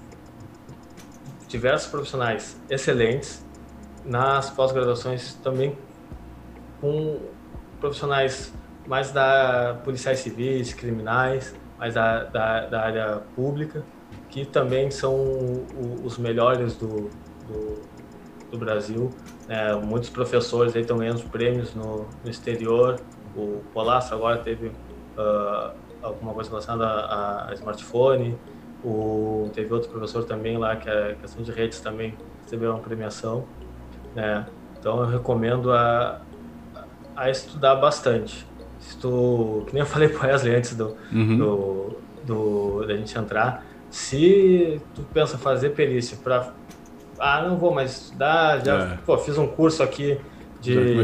diversos profissionais excelentes nas pós-graduações também com profissionais mais da policiais civis, criminais, mais da, da, da área pública, que também são o, os melhores do, do, do Brasil. É, muitos professores aí estão ganhando prêmios no, no exterior. O Polasso agora teve uh, alguma coisa relacionada a, a smartphone. O, teve outro professor também lá que é questão de redes também recebeu uma premiação. Né? Então eu recomendo a, a estudar bastante. Se tu, que nem eu falei para Wesley antes do, uhum. do, do, da gente entrar, se tu pensa fazer perícia para ah, não vou mais estudar, já é. pô, fiz um curso aqui de,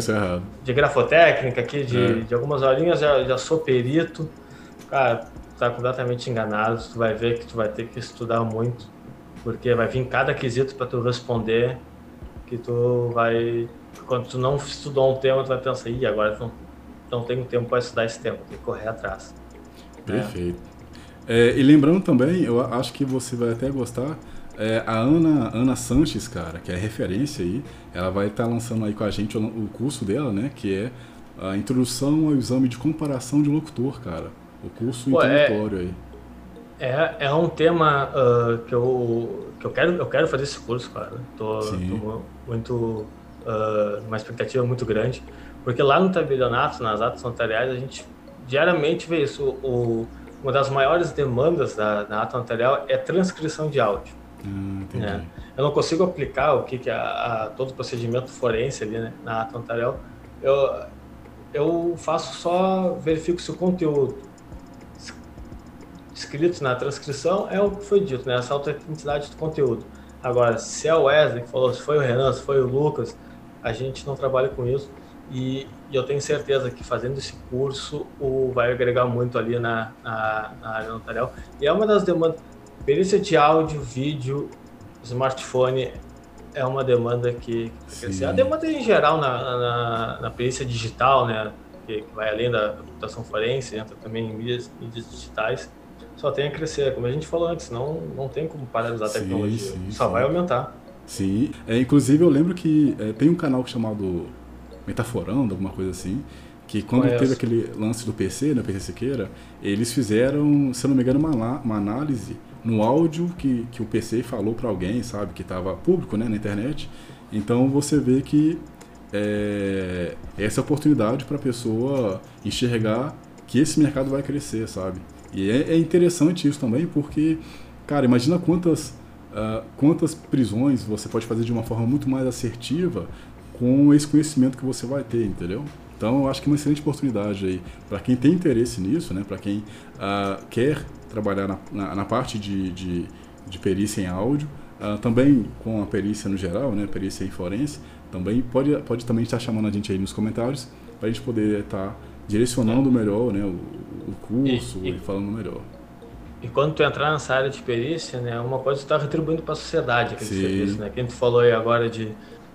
de grafotécnica aqui, de, é. de algumas horinhas, já, já sou perito, Cara, tá completamente enganado. Tu vai ver que tu vai ter que estudar muito, porque vai vir cada quesito para tu responder, que tu vai. Quando tu não estudou um tema, tu vai pensar, ih, agora tu não, não tenho tempo para estudar esse tema, tem que correr atrás. Perfeito. É. É, e lembrando também, eu acho que você vai até gostar, é, a Ana, Ana Sanches, cara, que é referência aí, ela vai estar tá lançando aí com a gente o, o curso dela, né? Que é a Introdução ao Exame de Comparação de Locutor, cara. O curso Pô, introdutório é, aí. É, é um tema uh, que, eu, que eu, quero, eu quero fazer esse curso, cara. Tô, tô muito. Uh, uma expectativa muito grande. Porque lá no tabelionato, nas atas notariais, a gente diariamente vê isso. O, uma das maiores demandas da, da ata notarial é transcrição de áudio. Hum, né? Eu não consigo aplicar o que, que é a, a, todo o procedimento forense ali né, na ata notarial. Eu, eu faço só, verifico se o conteúdo escrito na transcrição é o que foi dito, né? essa autenticidade do conteúdo. Agora, se é o Wesley que falou, se foi o Renan, se foi o Lucas, a gente não trabalha com isso. E, e eu tenho certeza que fazendo esse curso o, vai agregar muito ali na, na, na área notarial. E é uma das demandas. Perícia de áudio, vídeo, smartphone é uma demanda que, que A demanda em geral na, na, na perícia digital, né? Que, que, vai além da computação forense, entra também em mídias, mídias digitais, só tem a crescer. Como a gente falou antes, não, não tem como paralisar a tecnologia, sim, só sim. vai aumentar. Sim, é, inclusive eu lembro que é, tem um canal chamado Metaforando, alguma coisa assim, que quando Conheço. teve aquele lance do PC, né, PC Siqueira, eles fizeram, se eu não me engano, uma, uma análise no áudio que, que o PC falou para alguém, sabe, que estava público, né, na internet. Então você vê que é, essa é oportunidade para a pessoa enxergar que esse mercado vai crescer, sabe? E é, é interessante isso também, porque, cara, imagina quantas, uh, quantas prisões você pode fazer de uma forma muito mais assertiva com esse conhecimento que você vai ter, entendeu? Então, eu acho que é uma excelente oportunidade aí para quem tem interesse nisso, né? Para quem uh, quer trabalhar na, na, na parte de, de, de, perícia em áudio, uh, também com a perícia no geral, né? Perícia em forense, também pode, pode também estar chamando a gente aí nos comentários para a gente poder estar direcionando melhor, né? O, o curso e, e, e falando melhor. E quando tu entrar nessa área de perícia, né, uma coisa tu está retribuindo para a sociedade aquele Sim. serviço, né? Quem tu falou aí agora de,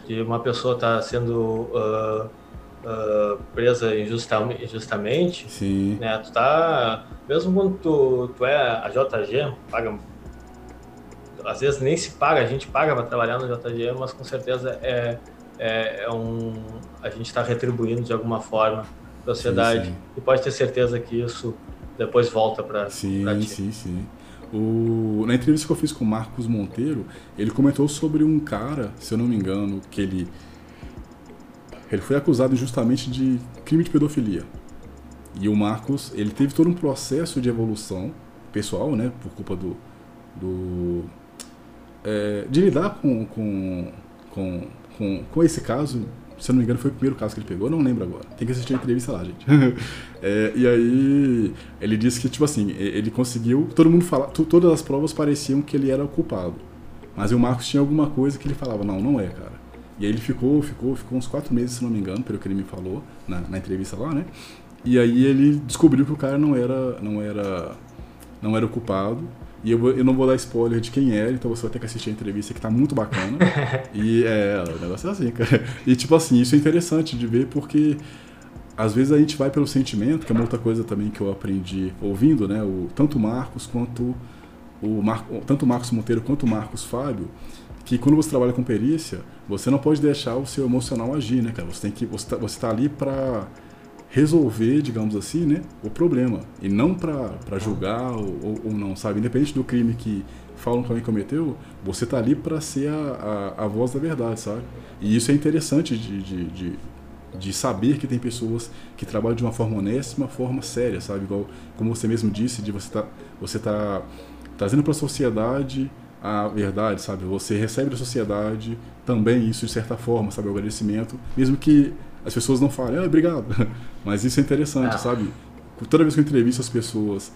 de uma pessoa estar tá sendo uh, uh, presa injustamente, Sim. né? Tu tá, mesmo quando tu, tu é a JG, paga, às vezes nem se paga, a gente paga para trabalhar no JG, mas com certeza é, é, é um, a gente está retribuindo de alguma forma a sociedade sim, sim. e pode ter certeza que isso depois volta para sim, pra ti. Sim, sim, o, na entrevista que eu fiz com o Marcos Monteiro, ele comentou sobre um cara, se eu não me engano, que ele ele foi acusado justamente de crime de pedofilia. E o Marcos, ele teve todo um processo de evolução pessoal, né, por culpa do, do é, de lidar com, com, com, com, com esse caso. Se eu não me engano, foi o primeiro caso que ele pegou, não lembro agora. Tem que assistir a entrevista lá, gente. é, e aí, ele disse que, tipo assim, ele conseguiu. Todo mundo fala, todas as provas pareciam que ele era o culpado. Mas o Marcos tinha alguma coisa que ele falava: não, não é, cara. E aí ele ficou, ficou, ficou uns quatro meses, se não me engano, pelo que ele me falou na, na entrevista lá, né? E aí ele descobriu que o cara não era, não era, não era o culpado. E eu, eu não vou dar spoiler de quem era, então você vai ter que assistir a entrevista que tá muito bacana. e é, o negócio é assim, cara. E tipo assim, isso é interessante de ver porque às vezes a gente vai pelo sentimento, que é uma outra coisa também que eu aprendi ouvindo, né? O, tanto o Marcos quanto o Mar, tanto o Marcos Monteiro quanto o Marcos Fábio, que quando você trabalha com perícia, você não pode deixar o seu emocional agir, né, cara? Você tem que você tá, você tá ali para resolver, digamos assim, né, o problema e não para julgar ou, ou, não, sabe? Independente do crime que falam que alguém cometeu, você tá ali para ser a, a, a, voz da verdade, sabe? E isso é interessante de, de, de, de, saber que tem pessoas que trabalham de uma forma honesta, uma forma séria, sabe? Igual como você mesmo disse, de você tá você tá trazendo para a sociedade a verdade, sabe? Você recebe da sociedade também isso de certa forma, sabe? O agradecimento, mesmo que as pessoas não falem, ah, obrigado. Mas isso é interessante, é. sabe? Toda vez que eu entrevisto as pessoas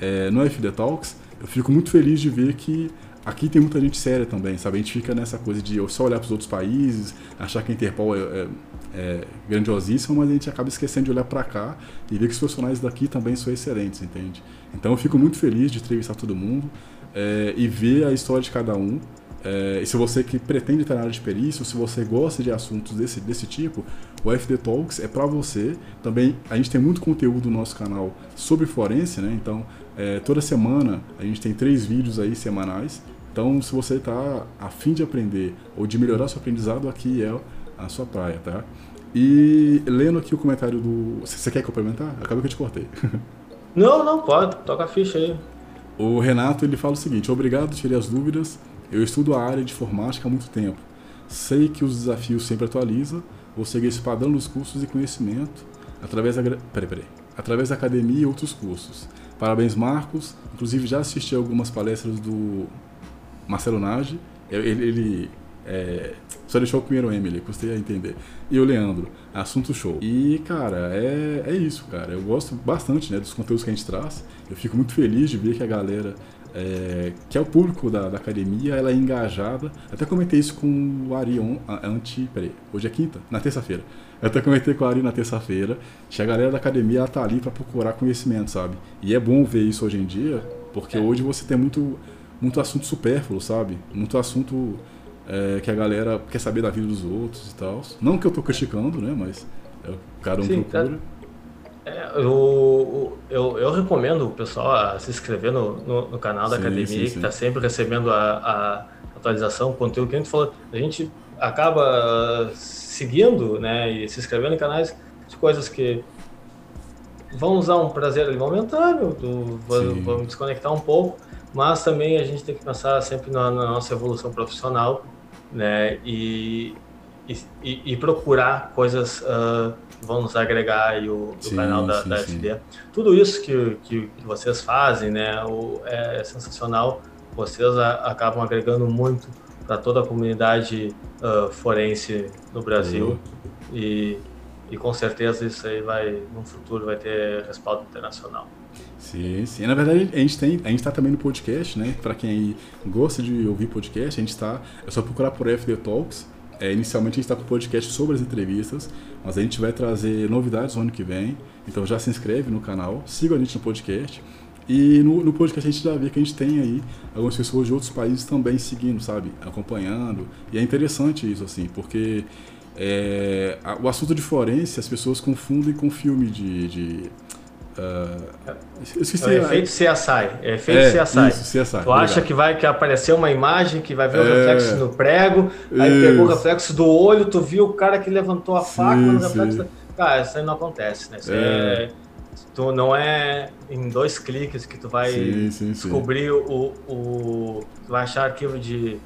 é, no FD Talks, eu fico muito feliz de ver que aqui tem muita gente séria também, sabe? A gente fica nessa coisa de só olhar para os outros países, achar que a Interpol é, é, é grandiosíssima, mas a gente acaba esquecendo de olhar para cá e ver que os profissionais daqui também são excelentes, entende? Então eu fico muito feliz de entrevistar todo mundo é, e ver a história de cada um. É, e se você que pretende estar na área de perícia, ou se você gosta de assuntos desse, desse tipo, o FD Talks é para você. Também a gente tem muito conteúdo no nosso canal sobre forense, né? Então, é, toda semana a gente tem três vídeos aí semanais. Então, se você está afim de aprender ou de melhorar seu aprendizado, aqui é a sua praia, tá? E lendo aqui o comentário do. Você quer complementar? Acabou que eu te cortei. Não, não, pode. Toca a ficha aí. O Renato ele fala o seguinte: Obrigado, tirei as dúvidas. Eu estudo a área de informática há muito tempo. Sei que os desafios sempre atualizam. Vou seguir esse padrão dos cursos e conhecimento através da, peraí, peraí, através da academia e outros cursos. Parabéns, Marcos. Inclusive já assisti algumas palestras do Marcelo Nage. Ele, ele é, só deixou o primeiro ali, custei a entender. E o Leandro, assunto show. E, cara, é, é isso, cara. Eu gosto bastante né, dos conteúdos que a gente traz. Eu fico muito feliz de ver que a galera é, que é o público da, da, academia, ela é engajada. Até comentei isso com o Arion antes. Peraí, hoje é quinta? Na terça-feira. Eu até comentei com o Ari na terça-feira que a galera da academia ela tá ali para procurar conhecimento, sabe? E é bom ver isso hoje em dia, porque é. hoje você tem muito, muito assunto supérfluo, sabe? Muito assunto é, que a galera quer saber da vida dos outros e tal. Não que eu tô criticando, né? Mas é, cada um Sim, procura. É, eu, eu, eu, recomendo o pessoal a se inscrever no, no, no canal da sim, academia, sim, sim. que está sempre recebendo a, a atualização, o conteúdo que a gente falou. A gente acaba seguindo né, e se inscrevendo em canais de coisas que vão usar um prazer ali momentâneo, do, vamos desconectar um pouco, mas também a gente tem que pensar sempre na, na nossa evolução profissional né, e, e, e procurar coisas uh, que vão nos agregar aí o, sim, canal da, sim, da FD. Tudo isso que, que, que, vocês fazem né, o, é, é sensacional, vocês a, acabam agregando muito para toda a comunidade uh, forense no Brasil e, e com certeza isso aí vai no futuro vai ter respaldo internacional. Sim, sim. Na verdade, a gente tem, a gente está também no podcast, né? Para quem gosta de ouvir podcast, a gente está, é só procurar por FD Talks. É, inicialmente a gente está com o podcast sobre as entrevistas, mas a gente vai trazer novidades no ano que vem. Então já se inscreve no canal, siga a gente no podcast. E no, no podcast a gente já vê que a gente tem aí algumas pessoas de outros países também seguindo, sabe? Acompanhando. E é interessante isso, assim, porque é, o assunto de forense as pessoas confundem com filme de. de uh, esqueci, é efeito CSI. É efeito é, CSI. Isso, CSI. Tu obrigado. acha que vai que aparecer uma imagem que vai ver o é, reflexo no prego, aí isso. pegou o reflexo do olho, tu viu o cara que levantou a faca, sim, mas o reflexo. Cara, isso aí não acontece, né? Isso é, é tu não é em dois cliques que tu vai sim, descobrir. O, o tu vai achar arquivo de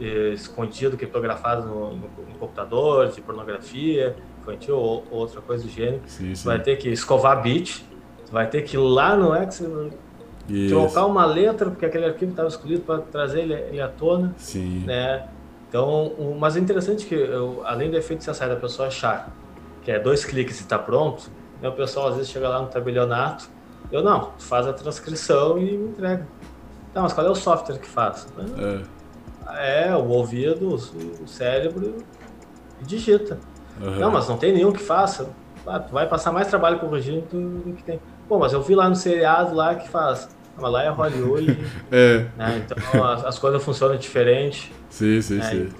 eh, escondido criptografado no, no, no, computador de pornografia infantil ou, ou outra coisa do gênero tu vai ter que escovar bit tu vai ter que ir lá no Excel trocar uma letra porque aquele arquivo estava escolhido para trazer ele, ele, à tona sim né então o, mas é interessante que eu, além do efeito de da pessoa achar que é dois cliques e está pronto o pessoal às vezes chega lá no tabelionato, eu não, faz a transcrição e me entrega. Não, mas qual é o software que faz? É, é o ouvido, o cérebro digita. Uhum. Não, mas não tem nenhum que faça. Ah, tu vai passar mais trabalho corrigindo do que tem. Pô, mas eu vi lá no seriado lá que faz. Mas lá é Hollywood. é. Né? Então as, as, coisas funcionam diferente. Sim, sim, né? sim.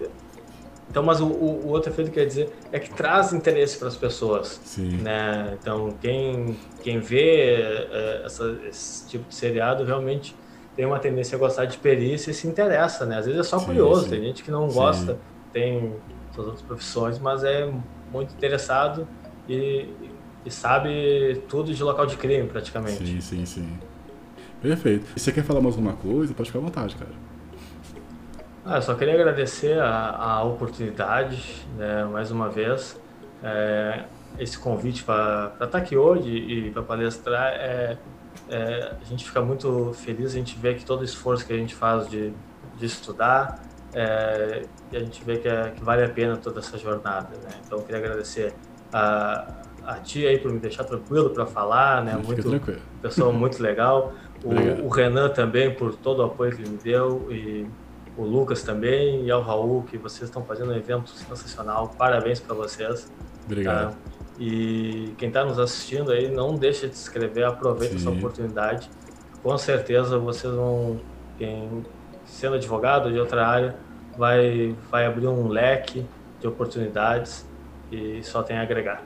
Então, mas o, o, outro efeito que eu ia dizer é que traz interesse para as pessoas. Sim. Né? Então, quem, quem vê é, essa, esse tipo de seriado realmente tem uma tendência a gostar de perícia e se interessa, né? Às vezes é só sim, curioso, sim. tem gente que não gosta, tem suas outras profissões, mas é muito interessado e, e sabe tudo de local de crime, praticamente. Sim, sim, sim. Perfeito. E você quer falar mais alguma coisa? Pode ficar à vontade, cara. Ah, eu só queria agradecer a, a oportunidade, né, mais uma vez, é, esse convite para estar tá aqui hoje e para palestrar. É, é, a gente fica muito feliz, a gente vê que todo o esforço que a gente faz de, de estudar, é, e a gente vê que, é, que, vale a pena toda essa jornada. Né? Então, eu queria agradecer a, a ti aí por me deixar tranquilo para falar, né? muito tranquilo. pessoa muito legal. O, o, Renan também por todo o apoio que ele me deu e o Lucas também e ao Raul, que vocês estão fazendo um evento sensacional. Parabéns para vocês. Obrigado. Tá? E quem está nos assistindo aí, não deixa de se inscrever, aproveita Sim. essa oportunidade. Com certeza vocês vão, quem, sendo advogado de outra área, vai, vai abrir um leque de oportunidades e só tem a agregar.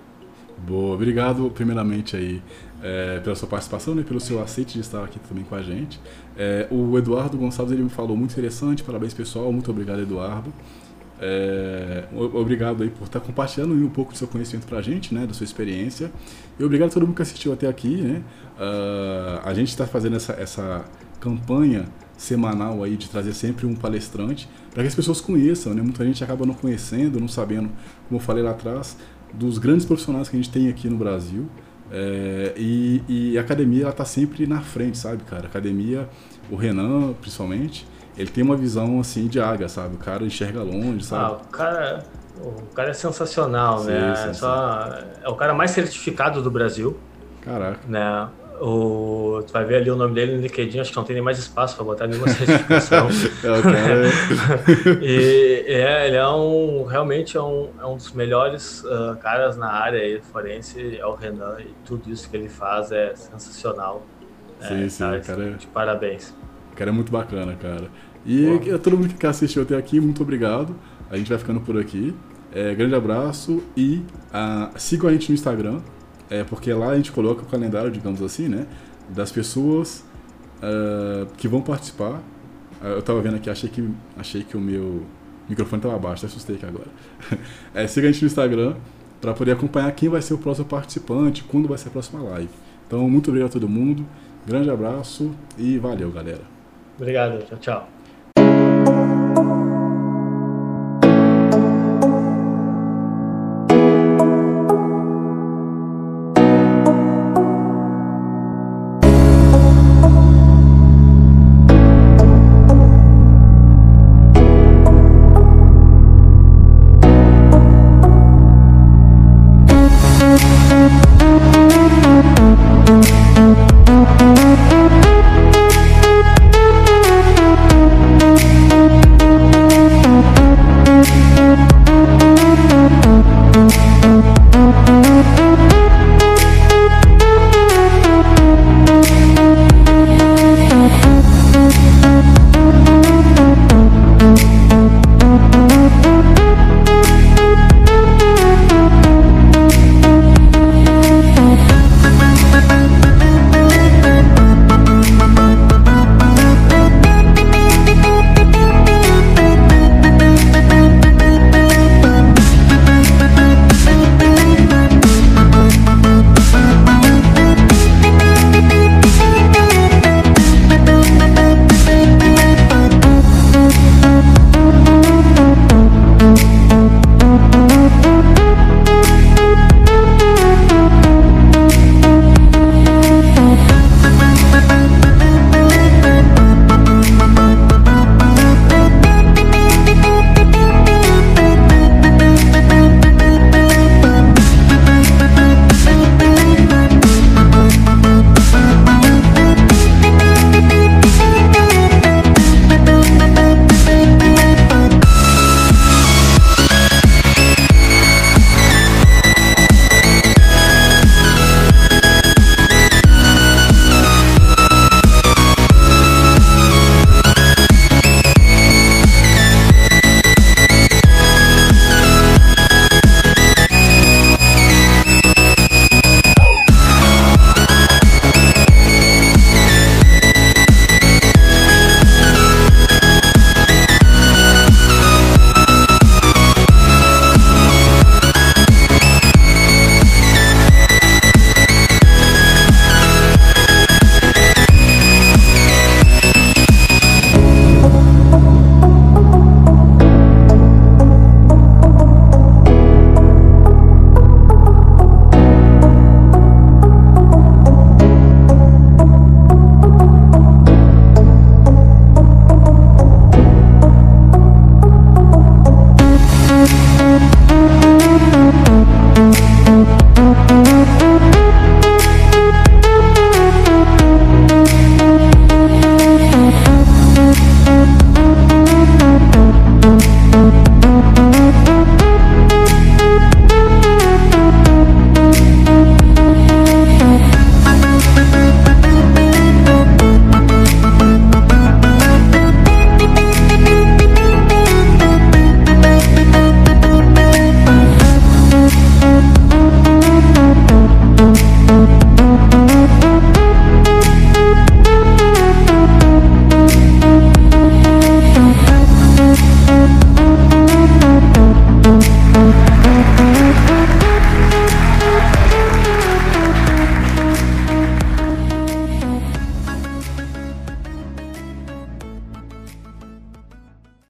Boa, obrigado primeiramente aí é, pela sua participação e né, pelo seu aceite de estar aqui também com a gente. É, o Eduardo Gonçalves ele me falou muito interessante, parabéns pessoal, muito obrigado Eduardo. É, obrigado aí por estar compartilhando um pouco do seu conhecimento para a gente, né, da sua experiência. E obrigado a todo mundo que assistiu até aqui, né. Uh, a gente está fazendo essa, essa campanha semanal aí de trazer sempre um palestrante para que as pessoas conheçam, né? Muita gente acaba não conhecendo, não sabendo, como eu falei lá atrás, dos grandes profissionais que a gente tem aqui no Brasil. É, e, e, a academia ela tá sempre na frente, sabe, cara? A academia, o Renan, principalmente, ele tem uma visão assim de águia, sabe? O cara enxerga longe, sabe? Ah, o cara, o cara é sensacional, sim, né? Sim, Só. É o cara mais certificado do Brasil. Caraca. Né? O, tu vai ver ali o nome dele no LinkedIn, acho que não tem nem mais espaço para botar nenhuma certificação. é, e é, ele é um, realmente é um, é um dos melhores uh, caras na área aí, forense, é o Renan, e tudo isso que ele faz é sensacional. Sim, é, sim, cara, cara. De parabéns. O cara é muito bacana, cara. E a todo mundo que assistiu até aqui, muito obrigado. A gente vai ficando por aqui. É, grande abraço e uh, sigam a gente no Instagram, é, porque lá a gente coloca o calendário, digamos assim, né? Das pessoas uh, que vão participar. Uh, eu tava vendo aqui, achei que, achei que o meu microfone tava abaixo, assustei aqui agora. é, siga a gente no Instagram para poder acompanhar quem vai ser o próximo participante, quando vai ser a próxima live. Então, muito obrigado a todo mundo. Grande abraço e valeu, galera. Obrigado, tchau, tchau.